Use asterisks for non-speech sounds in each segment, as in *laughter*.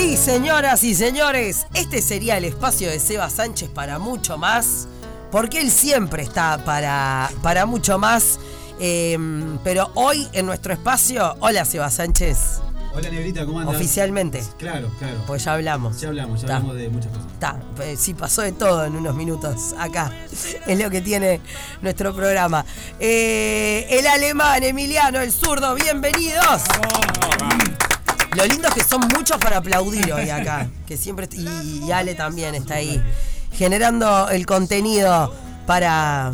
Sí, señoras y señores, este sería el espacio de Seba Sánchez para mucho más, porque él siempre está para, para mucho más. Em, pero hoy en nuestro espacio, hola Seba Sánchez, Hola Negrita, ¿cómo andas? oficialmente, Claro, claro. pues ya hablamos. Ya hablamos, ya Ta. hablamos de muchas cosas. Está, eh, sí pasó de todo en unos minutos acá. Es lo que tiene nuestro programa. Eh, el alemán, Emiliano, el zurdo, bienvenidos. Lo lindo es que son muchos para aplaudir hoy acá. Que siempre y, y Ale también está ahí. Generando el contenido para,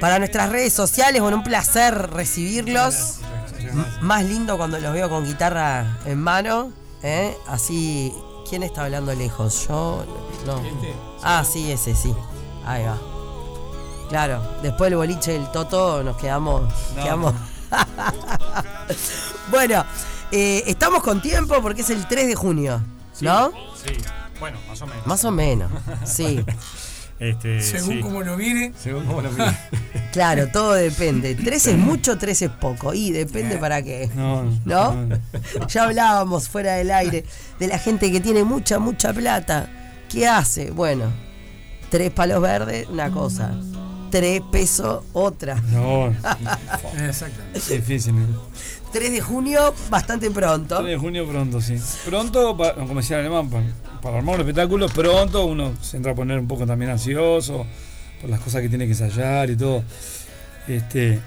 para nuestras redes sociales. Bueno, un placer recibirlos. M- Más lindo cuando los veo con guitarra en mano. ¿eh? Así. ¿Quién está hablando lejos? Yo. No. Ah, sí, ese sí. Ahí va. Claro, después del boliche del Toto nos quedamos. quedamos. *laughs* bueno, eh, estamos con tiempo porque es el 3 de junio, ¿no? Sí, bueno, más o menos. Más o menos, sí. *laughs* Este, Según sí. como lo mire. Según como lo mire. *laughs* Claro, todo depende. 3 es mucho, 3 es poco. Y depende para qué. No, ¿No? *laughs* Ya hablábamos fuera del aire de la gente que tiene mucha, mucha plata. ¿Qué hace? Bueno, tres palos verdes, una cosa. Tres pesos, otra. No, Exactamente. es difícil. 3 de junio, bastante pronto. 3 de junio pronto, sí. Pronto, como decía el alemán, para, armar un espectáculo, pronto uno se entra a poner un poco también ansioso por las cosas que tiene que ensayar y todo. Este,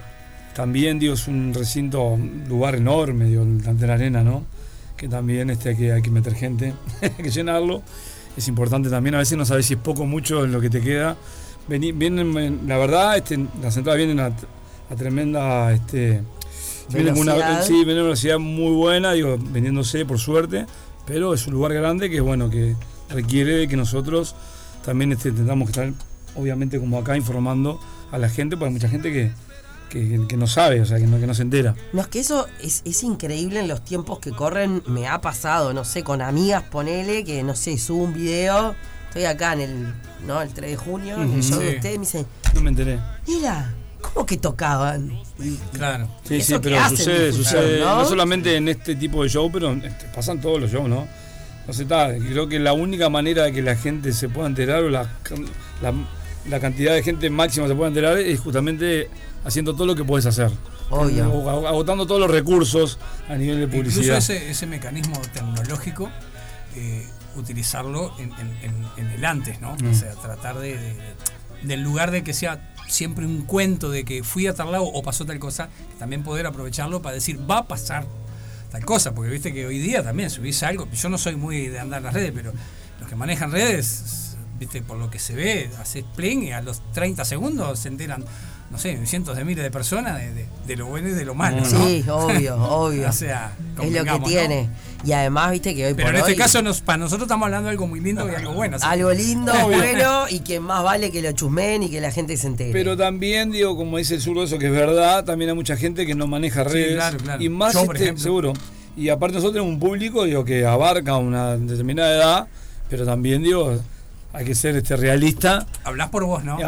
también, digo, es un recinto, un lugar enorme, digo, ante la arena, ¿no? Que también este, hay, que, hay que meter gente, *laughs* hay que llenarlo. Es importante también, a veces no sabes si es poco o mucho en lo que te queda. Vení- vienen, la verdad, este, las entradas vienen a, a tremenda... Este, vienen con una, sí, viene una velocidad muy buena, digo, vendiéndose por suerte, pero es un lugar grande que bueno, que requiere de que nosotros también este, tengamos que estar, obviamente, como acá informando a la gente, porque hay mucha gente que, que, que no sabe, o sea, que no, que no se entera. No, es que eso es, es increíble en los tiempos que corren. Me ha pasado, no sé, con amigas, ponele, que no sé, subo un video. Estoy acá en el, ¿no? el 3 de junio, en el show de ustedes, me dicen, No me enteré. mira, ¿cómo que tocaban? Y- Claro. Sí, Eso sí, pero hacen sucede, sucede, ¿no? ¿no? solamente en este tipo de show, pero este, pasan todos los shows, ¿no? No sé, está, creo que la única manera de que la gente se pueda enterar o la, la, la cantidad de gente máxima se pueda enterar es justamente haciendo todo lo que puedes hacer. Obvio. O- Agotando todos los recursos a nivel de Incluso publicidad. ese, ese mecanismo tecnológico, eh, utilizarlo en, en- en- en el antes, ¿no? Mm. O sea, tratar de, de- del lugar de que sea siempre un cuento de que fui a tal lado o pasó tal cosa, también poder aprovecharlo para decir, va a pasar tal cosa, porque viste que hoy día también subís algo, yo no soy muy de andar las redes, pero los que manejan redes, viste, por lo que se ve, haces pling y a los 30 segundos se enteran, no sé, cientos de miles de personas de, de- de lo bueno y de lo malo. ¿no? Sí, obvio, *laughs* obvio. O sea, es lo que tiene. Y además, viste que hoy Pero por en este hoy, caso, nos, para nosotros estamos hablando de algo muy lindo y algo bueno. algo lindo, *laughs* bueno, y que más vale que lo chusmen y que la gente se entere. Pero también, digo, como dice el zurdo, eso que es verdad, también hay mucha gente que no maneja Sí, redes. claro, claro. Y más, Yo, por este, ejemplo. seguro. Y aparte nosotros tenemos un público, digo, que abarca una determinada edad, pero también, digo, hay que ser este realista. Hablás por vos, ¿no? *laughs*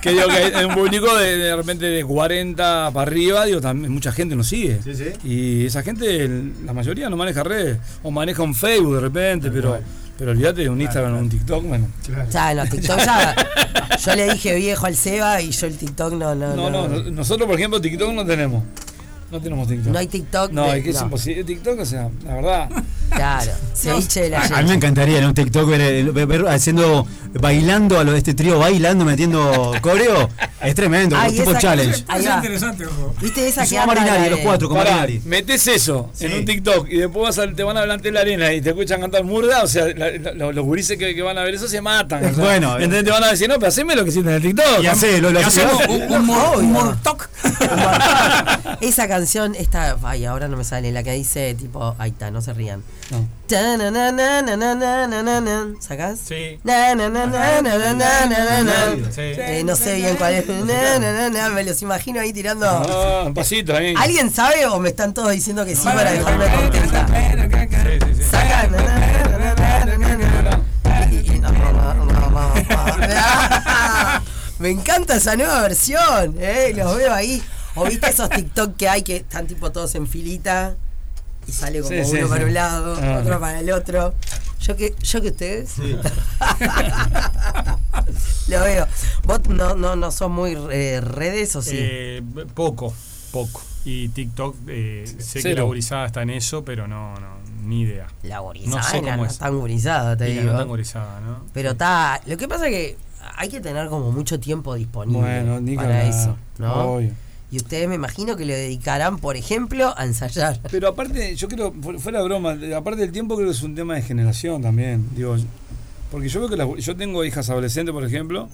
Que digo que hay un público de, de repente de 40 para arriba, digo, también mucha gente nos sigue. Sí, sí. Y esa gente, la mayoría no maneja redes, o maneja un Facebook de repente, pero, pero olvídate de un Instagram o un TikTok, bueno. Claro. Ya, no, TikTok ya. Yo le dije viejo al Seba y yo el TikTok no, no, No, no, no, nosotros por ejemplo TikTok no tenemos. No tenemos TikTok. No hay TikTok. No, de- es que es no. imposible. TikTok, o sea, la verdad. Claro, ceviche de la A, a mí me encantaría en un TikTok ver, eh, ver- ver haciendo, bailando a lo de este trío, bailando, metiendo coreo. Es tremendo, Ay, tipo challenge. Es interesante, ojo. ¿Viste esa que Marinari, los cuatro con Pará, Marinari. metes eso Sí. en un TikTok y después vas te van a delante de la arena y te escuchan cantar murda, o sea, la- la- los, gurises que, que van a ver eso se matan. o sea, Bueno, ¿entendés? te van a decir, no, pero haceme lo que hiciste en el TikTok. Y hacé, lo, lo hacemos un, un, un Obvio. mortoc. *laughs* Esa canción, esta, ay, ahora no me sale, la que dice tipo, ahí está, no se rían. No. ¿Sacás? Sí. No sé bien cuál es. Me los imagino ahí tirando. Pasito ahí. ¿Alguien sabe o me están todos diciendo que sí para dejarme contenta? Sacan. Me encanta esa nueva versión, eh, los veo ahí ¿O viste esos TikTok que hay que están tipo todos en filita? y sale como Sí, uno sí. para un lado, Ah. otro para el otro. Yo que, yo que ustedes. *laughs* Lo veo. Vos no, no, no sos muy eh, redes o sí. Eh, poco, poco. Y TikTok, eh, sé que Cero. la gurizada está en eso, pero no, no, ni idea. la no gurizada, sé cómo no es. tan gurizada, te Y digo. no tan gurizada, ¿no? Pero está. Lo que pasa es que hay que tener como mucho tiempo disponible Bueno, ni que para eso, ¿no? Obvio. Y ustedes me imagino que le dedicarán, por ejemplo, a ensayar. Pero aparte, yo creo, fu- fuera de broma, aparte del tiempo creo que es un tema de generación también. Digo, porque yo veo que las- yo tengo hijas adolescentes, por ejemplo,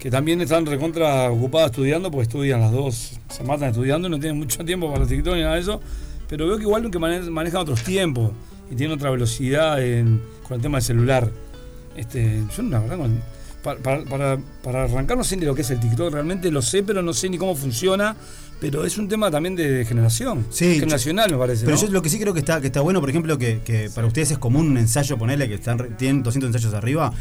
que también están recontra ocupadas estudiando, porque estudian las dos, se matan estudiando, no tienen mucho tiempo para los TikTok ni nada de eso. Pero veo que igual que mane- manejan otros tiempos y tienen otra velocidad en- con el tema del celular. Este, yo la verdad, para, para, para arrancar no sé ni lo que es el TikTok, realmente lo sé, pero no sé ni cómo funciona. Pero es un tema también de, de generación. Sí, generacional me parece. Pero ¿no? yo lo que sí creo que está, que está bueno, por ejemplo, que, que para ustedes es común un ensayo, ponerle que están, tienen 200 ensayos arriba,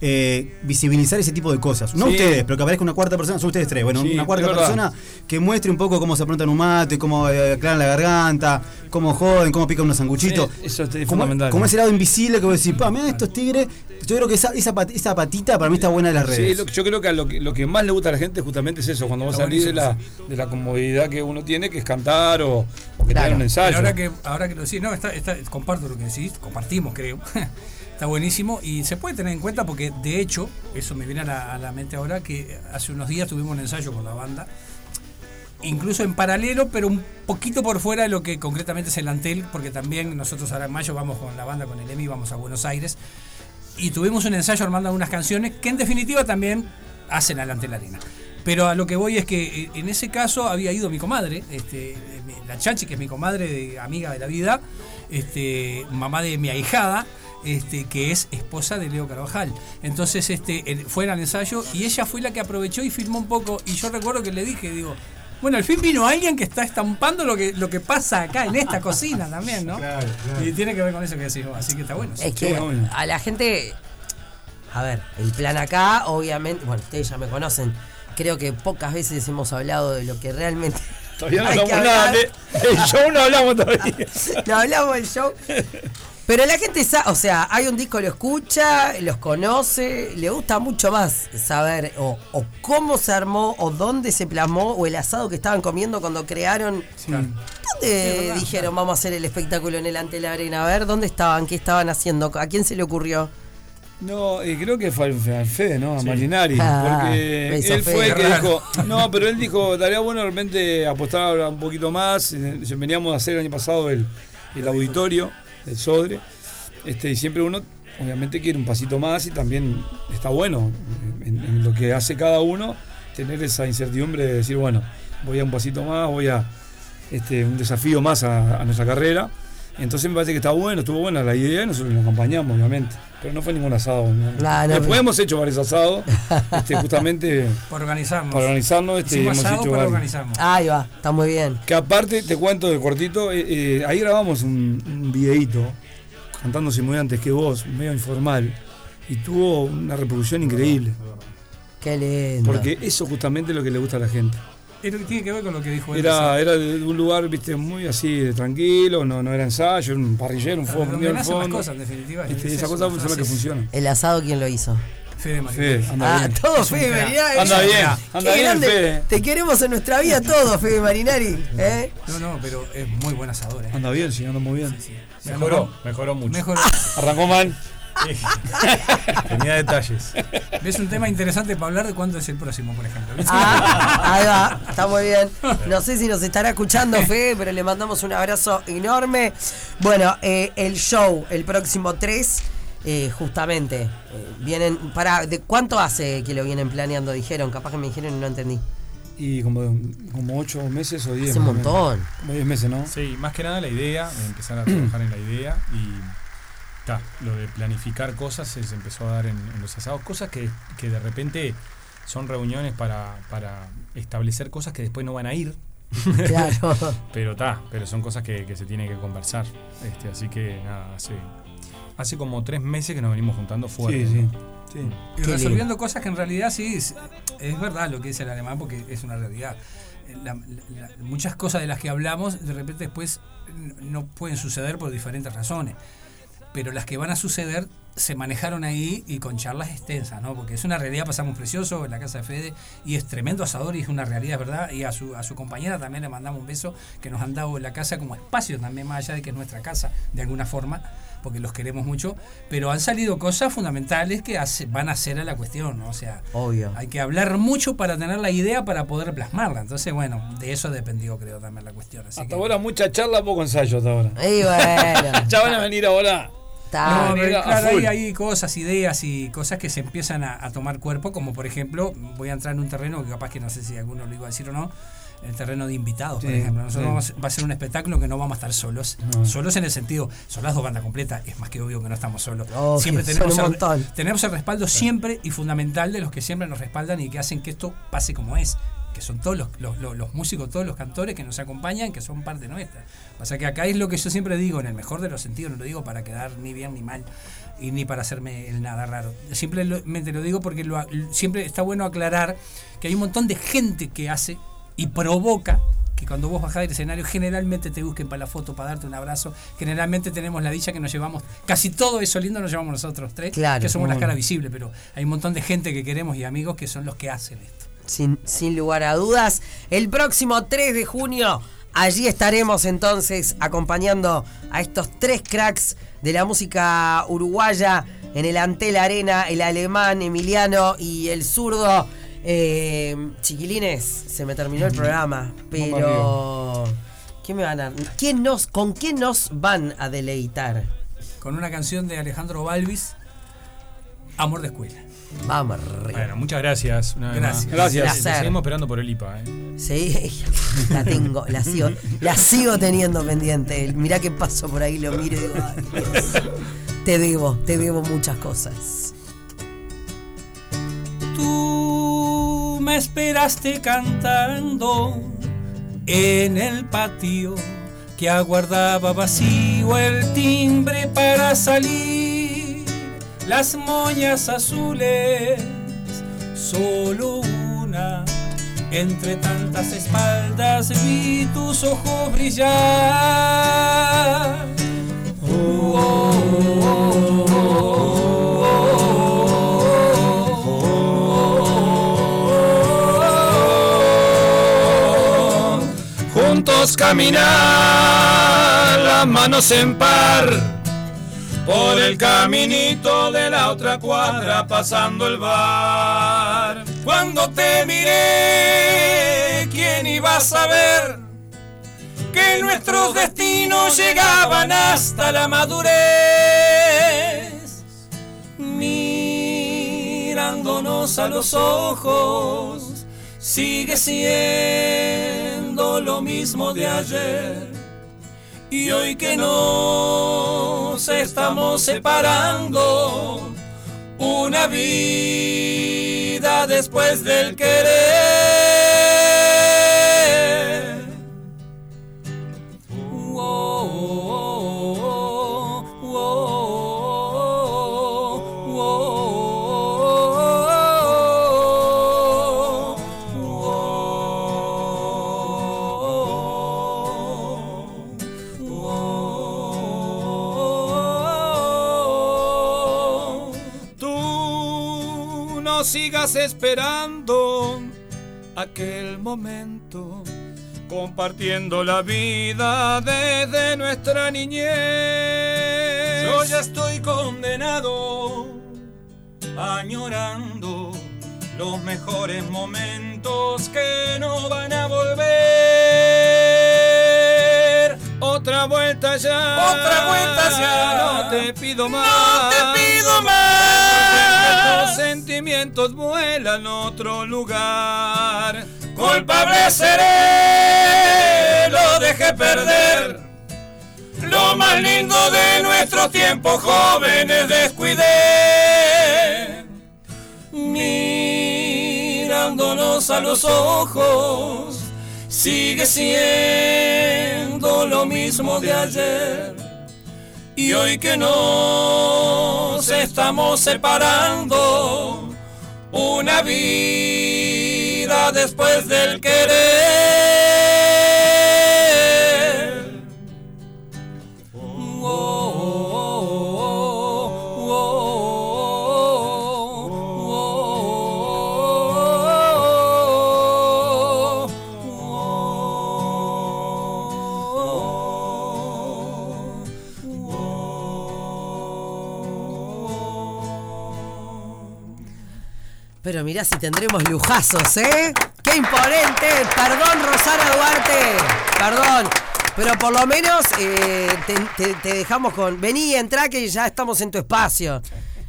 eh, visibilizar ese tipo de cosas. No Sí. ustedes, pero que aparezca una cuarta persona, son ustedes tres, bueno, Sí, una cuarta persona que muestre un poco cómo se aprontan un mate, cómo eh, aclaran la garganta, cómo joden, cómo pican unos sanguchitos. Sí, eso es como, fundamental. como ese lado invisible que vos decís, pa, mira estos tigres. Yo creo que esa, esa, pat- esa patita para mí está buena de las Sí, redes. lo que- yo creo que, a lo que lo que más le gusta a la gente justamente es eso, cuando vos salís de la, de la comodidad que uno tiene, que es cantar o, o que Claro. un ensayo. Pero ahora que, ahora que lo decís, no, está, está- comparto lo que decís, compartimos, creo. *laughs* está buenísimo y se puede tener en cuenta porque, de hecho, eso me viene a la, a la mente ahora, que hace unos días tuvimos un ensayo con la banda, incluso en paralelo, pero un poquito por fuera de lo que concretamente es el Antel, porque también nosotros ahora en mayo vamos con la banda, con el EMI, vamos a Buenos Aires, y tuvimos un ensayo armando algunas canciones que en definitiva también hacen al Antel Arena. Pero a lo que voy es que eh, en ese caso había ido mi comadre, este, la Chachi, que es mi comadre, amiga de la vida, este, mamá de mi ahijada, este, que es esposa de Leo Carvajal. Entonces este, fue al ensayo y ella fue la que aprovechó y filmó un poco. Y yo recuerdo que le dije, digo, bueno, al fin vino alguien que está estampando lo que, lo que pasa acá en esta cocina también, ¿no? Y tiene que ver con eso que decís vos, así que está bueno. Es que bueno. a la gente. A ver, el plan acá, obviamente. Bueno, ustedes ya me conocen. Creo que pocas veces hemos hablado de lo que realmente. Todavía no *laughs* hay hablamos que nada hablar. de, del show, no hablamos todavía. *laughs* No hablamos del show. Pero la gente sabe, o sea, hay un disco, lo escucha, los conoce, le gusta mucho más saber o, o cómo se armó, o dónde se plasmó, o el asado que estaban comiendo cuando crearon. ¿Dónde verdad, dijeron vamos a hacer el espectáculo en el ante la arena? A ver, ¿dónde estaban? ¿Qué estaban haciendo? ¿A quién se le ocurrió? No, eh, creo que fue al, al Fede, ¿no? A Sí. Marinari. Ah, porque él Fede. fue el que Raro. dijo. No, pero él dijo, estaría bueno de repente apostar un poquito más. Eh, Veníamos a hacer el año pasado el, el auditorio del Sodre. Este, y siempre uno, obviamente, quiere un pasito más y también está bueno en, en lo que hace cada uno tener esa incertidumbre de decir, bueno, voy a un pasito más, voy a este, un desafío más a nuestra carrera. Entonces me parece que está bueno, estuvo buena la idea y nosotros lo acompañamos, obviamente. Pero no fue ningún asado. ¿no? Nah, no, Después no. hemos hecho varios asados, este, justamente *laughs* Por organizarnos. para organizarnos. Este, hemos asado hecho para varios. organizarnos. Ahí va, está muy bien. Que aparte, te cuento de cortito, eh, eh, ahí grabamos un, un videíto cantándose muy antes que vos, medio informal, y tuvo una reproducción increíble. Qué lindo. Porque eso justamente es lo que le gusta a la gente. Que tiene que ver con lo que dijo él. Era, era de un lugar, viste, muy así, de tranquilo, no, no era ensayo, era un parrillero, un fuego prendido al fondo. cosas, en definitiva. Este, es esas eso, cosas son las que funcionan. ¿El asado quién lo hizo? Fede María. Fede, anda ah, bien. todo Es Fede. Marinari. Anda bien, Qué anda bien, grande. Fede. Te queremos en nuestra vida todos, Fede Marinari. ¿eh? No, no, pero es muy buen asador. ¿eh? Anda bien, sí, anda muy bien. Sí, Mejoró, mejoró mucho. Mejor. Arrancó mal. *laughs* Tenía detalles. Es un tema interesante para hablar de cuándo es el próximo, por ejemplo. Ah, *laughs* ahí va, está muy bien. No sé si nos estará escuchando, Fede, pero le mandamos un abrazo enorme. Bueno, eh, el show, el próximo 3, eh, justamente, eh, vienen. para ¿De cuánto hace que lo vienen planeando? Dijeron, capaz que me dijeron y no entendí. Y como, como 8 meses o 10. Hace un montón. Como 10 meses, ¿no? Sí, más que nada la idea, de empezar a trabajar en la idea y ta, lo de planificar cosas se empezó a dar en, en los asados, cosas que, que de repente son reuniones para, para establecer cosas que después no van a ir, *laughs* Claro. *laughs* pero ta, pero son cosas que, que se tienen que conversar. Este, así que nada, hace, hace como tres meses que nos venimos juntando fuerte. Sí, sí. ¿no? sí. Y Qué resolviendo cosas que en realidad sí es, es verdad lo que dice el alemán porque es una realidad. la- la- muchas cosas de las que hablamos de repente después no pueden suceder por diferentes razones. Pero las que van a suceder se manejaron ahí y con charlas extensas, ¿no? Porque es una realidad, pasamos precioso en la casa de Fede y es tremendo asador y es una realidad, es verdad. Y a su, a su compañera también le mandamos un beso que nos han dado en la casa como espacio también, más allá de que es nuestra casa, de alguna forma, porque los queremos mucho. Pero han salido cosas fundamentales que hace- van a hacer a la cuestión, ¿no? O sea, Obvio. hay que hablar mucho para tener la idea para poder plasmarla. Entonces, bueno, de eso dependió, creo, también la cuestión. Así Hasta que- ahora mucha charla, poco ensayo hasta ahora. Y bueno. *laughs* Ya van a venir ahora. No, pero claro, hay, hay cosas, ideas y cosas que se empiezan a, a tomar cuerpo, como por ejemplo, voy a entrar en un terreno que capaz que no sé si alguno lo iba a decir o no, el terreno de invitados, por ejemplo. Nosotros sí. vamos- va a ser un espectáculo que no vamos a estar solos. No. Solos en el sentido, son las dos bandas completas, es más que obvio que no estamos solos. Oh, siempre tenemos un el, tenemos el respaldo siempre y fundamental de los que siempre nos respaldan y que hacen que esto pase como es. Que son todos los, los- músicos, todos los cantores que nos acompañan, que son parte nuestra. Pasa que acá es lo que yo siempre digo, en el mejor de los sentidos, no lo digo para quedar ni bien ni mal y ni para hacerme el nada raro. Simplemente lo digo porque lo- siempre está bueno aclarar que hay un montón de gente que hace y provoca que cuando vos bajás del escenario generalmente te busquen para la foto, para darte un abrazo. Generalmente tenemos la dicha que nos llevamos, casi todo eso lindo nos llevamos nosotros tres, Claro. que somos las caras visibles, pero hay un montón de gente que queremos y amigos que son los que hacen esto. Sin, sin lugar a dudas. El próximo 3 de junio, allí estaremos entonces acompañando a estos tres cracks de la música uruguaya en el Antel Arena, el alemán Emiliano y el zurdo. Eh, chiquilines, se me terminó el programa, pero... ¿Qué me van a, ¿quién nos, ¿Con quién nos van a deleitar? Con una canción de Alejandro Balvis, Amor de Escuela. Vamos, arriba. Bueno, muchas gracias. una vez Gracias. más. Gracias. Te. Seguimos esperando por el IPA. ¿eh? Sí, *laughs* la tengo, la sigo, la sigo teniendo pendiente. Mirá que paso por ahí, lo miro y digo, "Ay, Dios". te debo, te debo muchas cosas. Tú me esperaste cantando en el patio que aguardaba vacío el timbre para salir. Las moñas azules, solo una. Entre tantas espaldas vi tus ojos brillar. Juntos caminar, las manos en par, por el caminito de la otra cuadra pasando el bar. Cuando te miré, ¿quién iba a saber que nuestros destinos llegaban hasta la madurez? Mirándonos a los ojos, sigue siendo lo mismo de ayer. Y hoy que nos estamos separando, una vida después del querer. Sigas esperando aquel momento, compartiendo la vida desde nuestra niñez. Yo ya estoy condenado, añorando los mejores momentos que no van a volver. Otra vuelta ya, Otra vuelta ya. no te pido más, No te pido más. Los sentimientos vuelan a otro lugar. Culpable seré, lo dejé perder. Lo más lindo de nuestros tiempos jóvenes descuidé. Mirándonos a los ojos, sigue siendo lo mismo de ayer. Y hoy que nos estamos separando, una vida después del querer. Pero mirá si tendremos lujazos, ¿eh? ¡Qué imponente! Perdón, Rosana Duarte. Perdón. Pero por lo menos eh, te, te- te dejamos con. Vení, entra que ya estamos en tu espacio.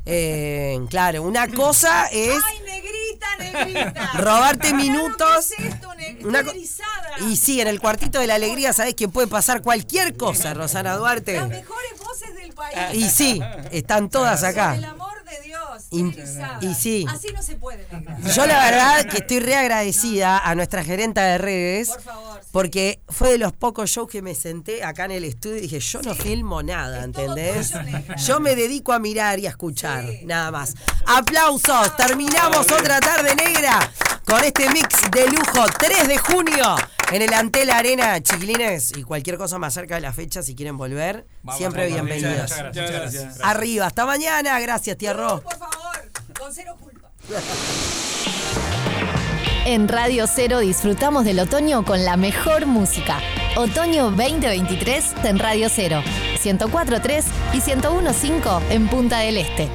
Eh, claro, una cosa es Ay, negrita, negrita. robarte minutos. es esto, negrita. Una y sí, en el cuartito de la alegría sabés que puede pasar cualquier cosa, Rosana Las Duarte. mejores voces del país. Y sí, están todas acá. Y- sí. Así no se puede, negra. Yo la verdad que estoy reagradecida a nuestra gerenta de redes. Por favor, sí. Porque fue de los pocos shows que me senté acá en el estudio y dije, yo no filmo nada, ¿entendés? Yo me dedico a mirar y a escuchar, Sí. nada más. Aplausos, terminamos otra tarde negra con este mix de lujo, 3 de junio en el Antel Arena, chiquilines, y cualquier cosa más cerca de la fecha, si quieren volver, Vamos, siempre bienvenidos. muchas gracias, muchas gracias. Arriba, hasta mañana, gracias, tía Ro. Con cero culpa. En Radio Cero disfrutamos del otoño con la mejor música. Otoño 2023 en Radio Cero, 104.3 y 101.5 en Punta del Este.